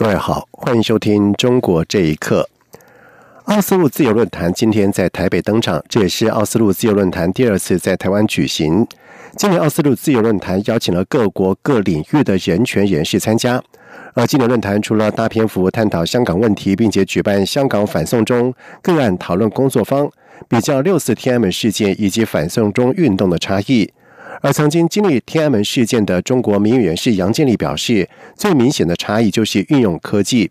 各位好，欢迎收听《中国这一刻》。奥斯陆自由论坛今天在台北登场，这也是奥斯陆自由论坛第二次在台湾举行。今年奥斯陆自由论坛邀请了各国各领域的人权人士参加。而今年论坛除了大篇幅探讨香港问题，并且举办香港反送中个案讨论工作坊，比较六四天安门事件以及反送中运动的差异。而曾经经历天安门事件的中国民运人士杨建立表示，最明显的差异就是运用科技。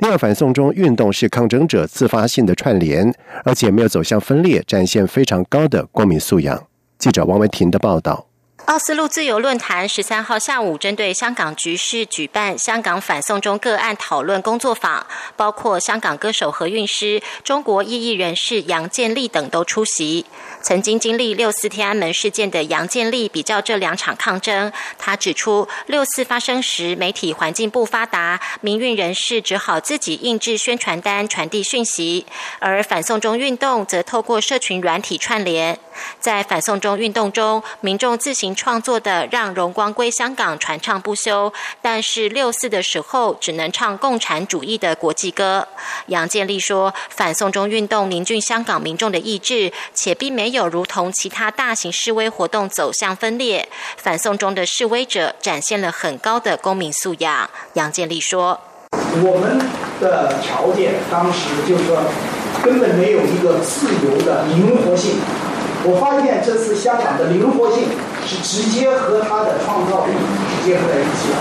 另外，反送中运动是抗争者自发性的串联，而且没有走向分裂，展现非常高的公民素养。记者王维婷的报道。奥斯陆自由论坛十三号下午针对香港局势举办香港反送中个案讨论工作坊，包括香港歌手何韵诗、中国异议人士杨建立等都出席。曾经经历六四天安门事件的杨建立比较这两场抗争，他指出，六四发生时媒体环境不发达，民运人士只好自己印制宣传单传递讯息；而反送中运动则透过社群软体串联。在反送中运动中，民众自行创作的“让荣光归香港”传唱不休，但是六四的时候只能唱共产主义的国际歌。杨建立说，反送中运动凝聚香港民众的意志，且并没有如同其他大型示威活动走向分裂。反送中的示威者展现了很高的公民素养。杨建立说：“我们的条件当时就是说，根本没有一个自由的灵活性。”我发现这次香港的灵活性是直接和他的创造力是结合在一起的，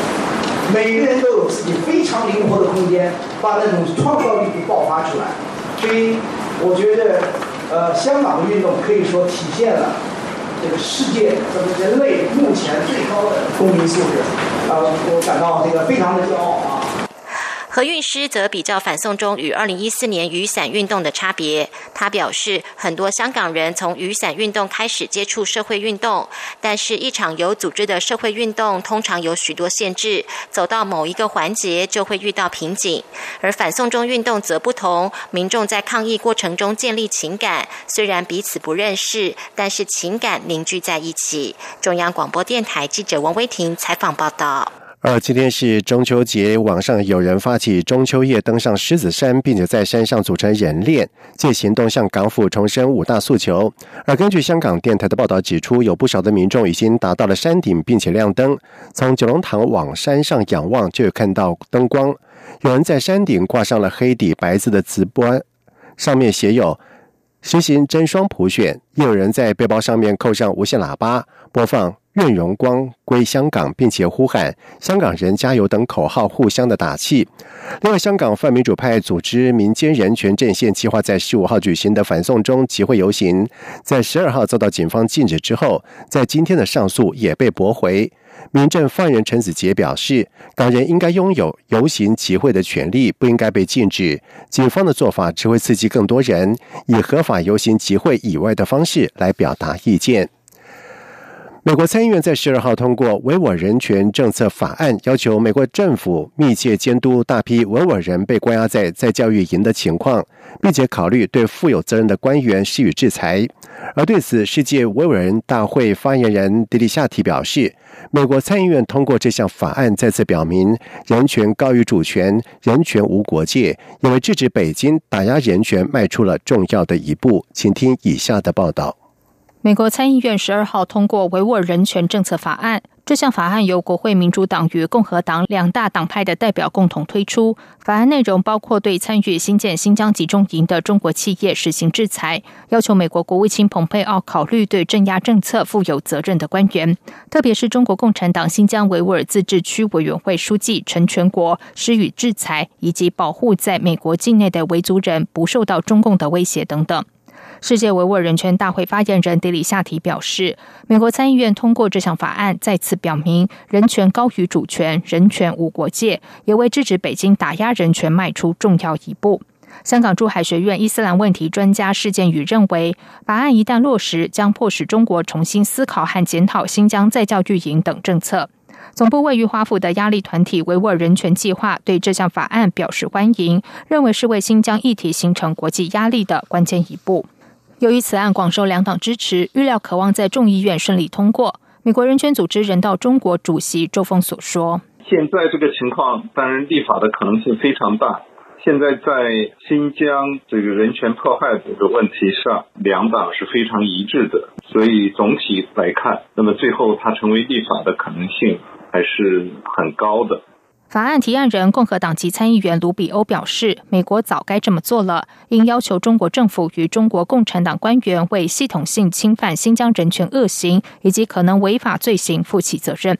每个人都有自己非常灵活的空间，把那种创造力给爆发出来。所以我觉得，呃，香港的运动可以说体现了这个世界咱们人类目前最高的公民素质，呃，我感到这个非常的骄傲啊。何韵诗则比较反送中与二零一四年雨伞运动的差别。他表示，很多香港人从雨伞运动开始接触社会运动，但是一场有组织的社会运动通常有许多限制，走到某一个环节就会遇到瓶颈。而反送中运动则不同，民众在抗议过程中建立情感，虽然彼此不认识，但是情感凝聚在一起。中央广播电台记者王威婷采访报道。而今天是中秋节，网上有人发起中秋夜登上狮子山，并且在山上组成人链，借行动向港府重申五大诉求。而根据香港电台的报道指出，有不少的民众已经达到了山顶，并且亮灯。从九龙塘往山上仰望，就有看到灯光。有人在山顶挂上了黑底白字的瓷棺，上面写有“实行真双普选”。也有人在背包上面扣上无线喇叭，播放。愿荣光归香港，并且呼喊“香港人加油”等口号，互相的打气。另外，香港泛民主派组织民间人权阵线计划在十五号举行的反送中集会游行，在十二号遭到警方禁止之后，在今天的上诉也被驳回。民政犯人陈子杰表示，港人应该拥有游行集会的权利，不应该被禁止。警方的做法只会刺激更多人以合法游行集会以外的方式来表达意见。美国参议院在十二号通过维吾尔人权政策法案，要求美国政府密切监督大批维吾尔人被关押在在教育营的情况，并且考虑对负有责任的官员施予制裁。而对此，世界维吾尔人大会发言人迪里夏提表示，美国参议院通过这项法案，再次表明人权高于主权，人权无国界，也为制止北京打压人权迈出了重要的一步。请听以下的报道。美国参议院十二号通过维吾尔人权政策法案。这项法案由国会民主党与共和党两大党派的代表共同推出。法案内容包括对参与新建新疆集中营的中国企业实行制裁，要求美国国务卿蓬佩奥考虑对镇压政策负有责任的官员，特别是中国共产党新疆维吾尔自治区委员会书记陈全国施予制裁，以及保护在美国境内的维族人不受到中共的威胁等等。世界维吾尔人权大会发言人迪里夏提表示，美国参议院通过这项法案，再次表明人权高于主权，人权无国界，也为制止北京打压人权迈出重要一步。香港珠海学院伊斯兰问题专家事件宇认为，法案一旦落实，将迫使中国重新思考和检讨新疆再教育营等政策。总部位于华府的压力团体维吾尔人权计划对这项法案表示欢迎，认为是为新疆议题形成国际压力的关键一步。由于此案广受两党支持，预料渴望在众议院顺利通过。美国人权组织人道中国主席周峰所说：“现在这个情况，当然立法的可能性非常大。现在在新疆这个人权迫害这个问题上，两党是非常一致的，所以总体来看，那么最后它成为立法的可能性还是很高的。”法案提案人共和党籍参议员卢比欧表示，美国早该这么做了，应要求中国政府与中国共产党官员为系统性侵犯新疆人权恶行以及可能违法罪行负起责任。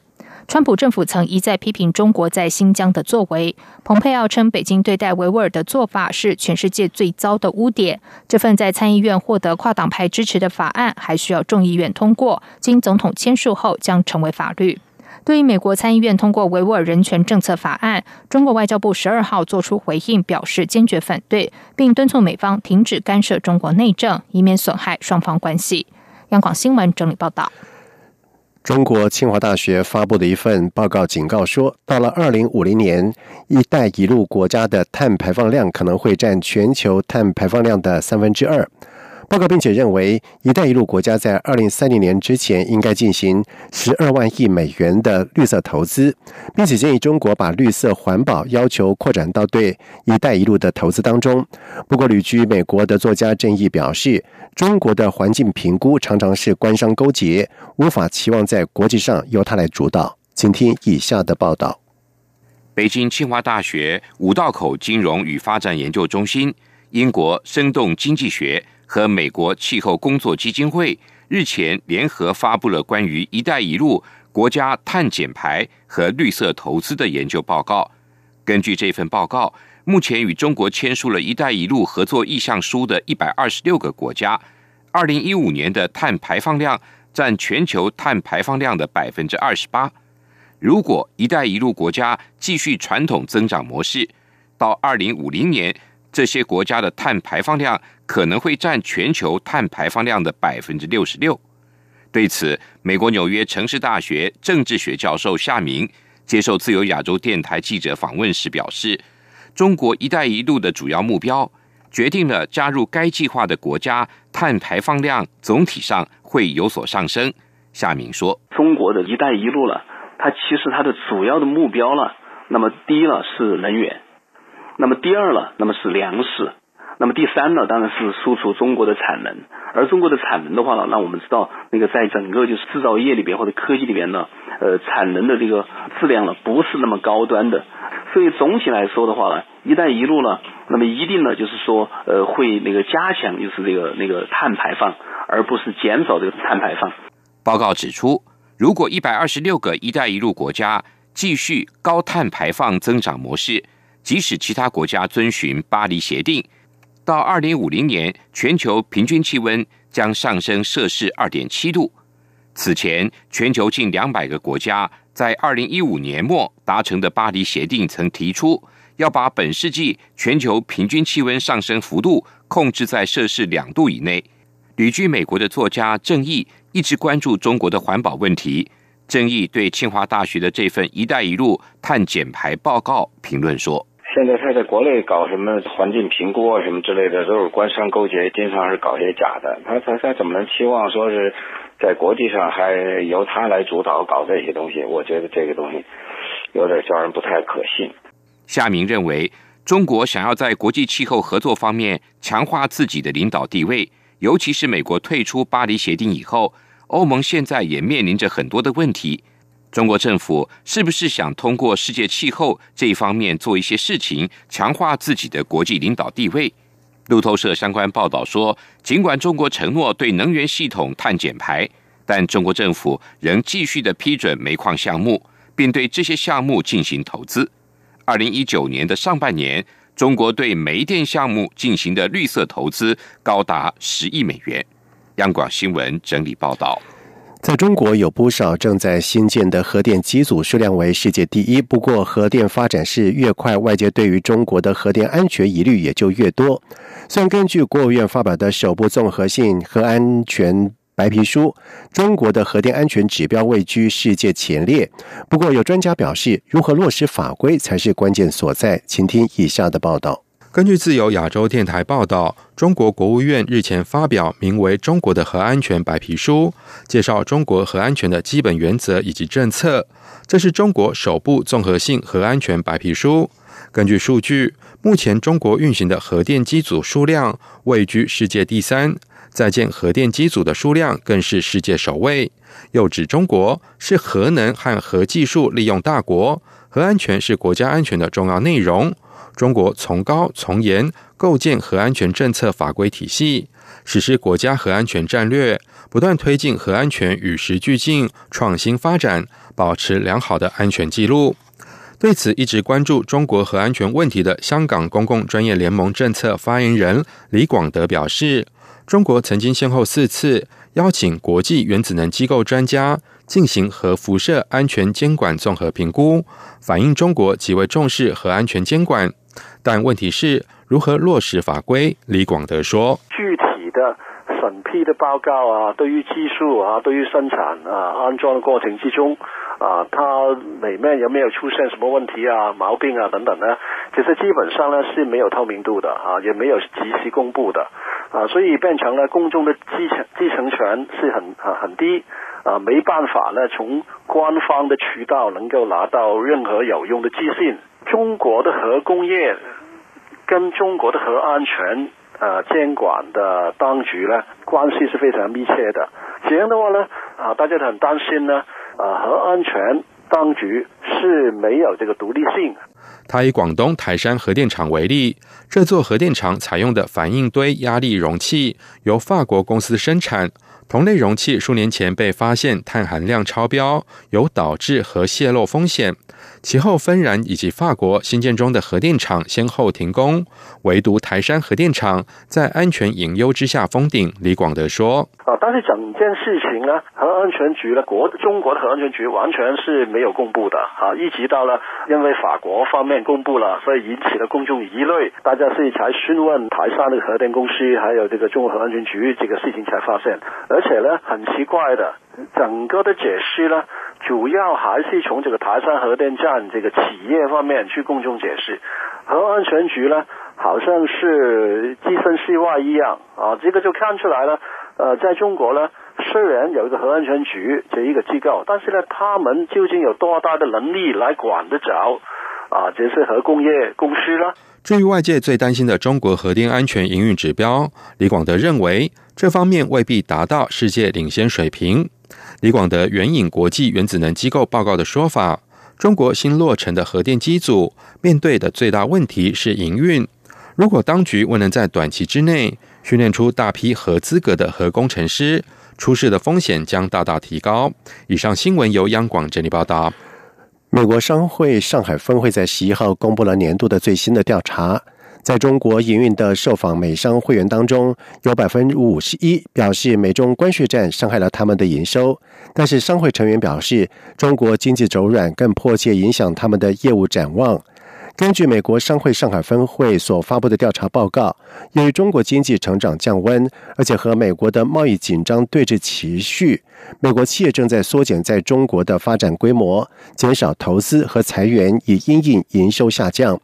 川普政府曾一再批评中国在新疆的作为。蓬佩奥称，北京对待维吾尔的做法是全世界最糟的污点。这份在参议院获得跨党派支持的法案，还需要众议院通过，经总统签署后将成为法律。对于美国参议院通过维吾尔人权政策法案，中国外交部十二号作出回应，表示坚决反对，并敦促美方停止干涉中国内政，以免损害双方关系。央广新闻整理报道。中国清华大学发布的一份报告警告说，到了二零五零年，“一带一路”国家的碳排放量可能会占全球碳排放量的三分之二。报告并且认为，“一带一路”国家在二零三零年之前应该进行十二万亿美元的绿色投资，并且建议中国把绿色环保要求扩展到对“一带一路”的投资当中。不过，旅居美国的作家郑毅表示，中国的环境评估常常是官商勾结，无法期望在国际上由他来主导。请听以下的报道：北京清华大学五道口金融与发展研究中心、英国生动经济学。和美国气候工作基金会日前联合发布了关于“一带一路”国家碳减排和绿色投资的研究报告。根据这份报告，目前与中国签署了一带一路合作意向书的一百二十六个国家，二零一五年的碳排放量占全球碳排放量的百分之二十八。如果“一带一路”国家继续传统增长模式，到二零五零年，这些国家的碳排放量可能会占全球碳排放量的百分之六十六。对此，美国纽约城市大学政治学教授夏明接受自由亚洲电台记者访问时表示：“中国‘一带一路’的主要目标，决定了加入该计划的国家碳排放量总体上会有所上升。”夏明说：“中国的一带一路了，它其实它的主要的目标了，那么第一了是能源。”那么第二呢，那么是粮食，那么第三呢，当然是输出中国的产能。而中国的产能的话呢，那我们知道，那个在整个就是制造业里边或者科技里边呢，呃，产能的这个质量呢，不是那么高端的。所以总体来说的话呢，一带一路呢，那么一定呢，就是说，呃，会那个加强就是这个那个碳排放，而不是减少这个碳排放。报告指出，如果一百二十六个一带一路国家继续高碳排放增长模式。即使其他国家遵循巴黎协定，到二零五零年，全球平均气温将上升摄氏二点七度。此前，全球近两百个国家在二零一五年末达成的巴黎协定曾提出，要把本世纪全球平均气温上升幅度控制在摄氏两度以内。旅居美国的作家郑毅一直关注中国的环保问题。郑毅对清华大学的这份“一带一路”碳减排报告评论说。现在他在国内搞什么环境评估啊，什么之类的，都是官商勾结，经常是搞些假的。他他他怎么能期望说是在国际上还由他来主导搞这些东西？我觉得这个东西有点叫人不太可信。夏明认为，中国想要在国际气候合作方面强化自己的领导地位，尤其是美国退出巴黎协定以后，欧盟现在也面临着很多的问题。中国政府是不是想通过世界气候这一方面做一些事情，强化自己的国际领导地位？路透社相关报道说，尽管中国承诺对能源系统碳减排，但中国政府仍继续的批准煤矿项目，并对这些项目进行投资。二零一九年的上半年，中国对煤电项目进行的绿色投资高达十亿美元。央广新闻整理报道。在中国有不少正在新建的核电机组，数量为世界第一。不过，核电发展是越快，外界对于中国的核电安全疑虑也就越多。虽然根据国务院发表的首部综合性核安全白皮书，中国的核电安全指标位居世界前列。不过，有专家表示，如何落实法规才是关键所在。请听以下的报道。根据自由亚洲电台报道，中国国务院日前发表名为《中国的核安全白皮书》，介绍中国核安全的基本原则以及政策。这是中国首部综合性核安全白皮书。根据数据，目前中国运行的核电机组数量位居世界第三，在建核电机组的数量更是世界首位。又指中国是核能和核技术利用大国，核安全是国家安全的重要内容。中国从高从严构建核安全政策法规体系，实施国家核安全战略，不断推进核安全与时俱进、创新发展，保持良好的安全记录。对此，一直关注中国核安全问题的香港公共专业联盟政策发言人李广德表示，中国曾经先后四次邀请国际原子能机构专家。进行核辐射安全监管综合评估，反映中国极为重视核安全监管。但问题是如何落实法规？李广德说：“具体的审批的报告啊，对于技术啊，对于生产啊、安装的过程之中啊，它里面有没有出现什么问题啊、毛病啊等等呢？其实基本上呢是没有透明度的啊，也没有及时公布的啊，所以变成了公众的继承继承权是很很低。”啊，没办法呢，从官方的渠道能够拿到任何有用的资讯。中国的核工业跟中国的核安全呃监管的当局呢，关系是非常密切的。这样的话呢，啊，大家都很担心呢，啊，核安全当局是没有这个独立性。他以广东台山核电厂为例，这座核电厂采用的反应堆压力容器由法国公司生产。同类容器数年前被发现碳含量超标，有导致核泄漏风险。其后，芬兰以及法国新建中的核电厂先后停工，唯独台山核电厂在安全隐忧之下封顶。李广德说：“啊，但是整件事情呢，核安全局呢，国中国的核安全局完全是没有公布的啊，一直到了因为法国方面公布了，所以引起了公众疑虑，大家是才询问台山的核电公司，还有这个中国核安全局这个事情才发现，而且呢，很奇怪的，整个的解释呢。”主要还是从这个台山核电站这个企业方面去公众解释，核安全局呢好像是置身事外一样啊，这个就看出来了。呃，在中国呢，虽然有一个核安全局这一个机构，但是呢，他们究竟有多大的能力来管得着啊？这是核工业公司呢？至于外界最担心的中国核电安全营运指标，李广德认为这方面未必达到世界领先水平。李广德援引国际原子能机构报告的说法，中国新落成的核电机组面对的最大问题是营运。如果当局未能在短期之内训练出大批合资格的核工程师，出事的风险将大大提高。以上新闻由央广整理报道。美国商会上海分会在十一号公布了年度的最新的调查。在中国营运的受访美商会员当中，有百分之五十一表示美中关税战伤害了他们的营收。但是商会成员表示，中国经济走软更迫切影响他们的业务展望。根据美国商会上海分会所发布的调查报告，由于中国经济成长降温，而且和美国的贸易紧张对峙持续，美国企业正在缩减在中国的发展规模，减少投资和裁员，以因应营收下降。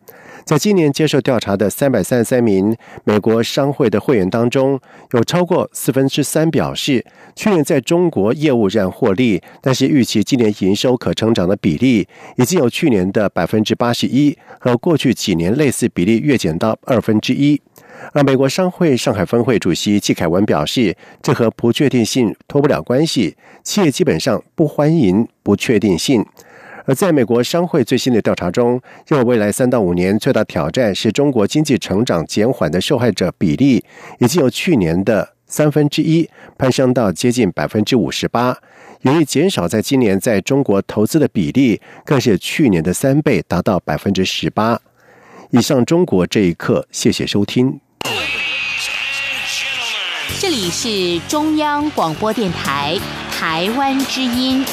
在今年接受调查的三百三十三名美国商会的会员当中，有超过四分之三表示，去年在中国业务仍获利，但是预期今年营收可成长的比例已经有去年的百分之八十一和过去几年类似比例跃减到二分之一。而美国商会上海分会主席季凯文表示，这和不确定性脱不了关系，企业基本上不欢迎不确定性。而在美国商会最新的调查中，认为未来三到五年最大挑战是中国经济成长减缓的受害者比例，已经由去年的三分之一攀升到接近百分之五十八。由于减少在今年在中国投资的比例，更是去年的三倍，达到百分之十八。以上中国这一刻，谢谢收听。这里是中央广播电台。台湾之音。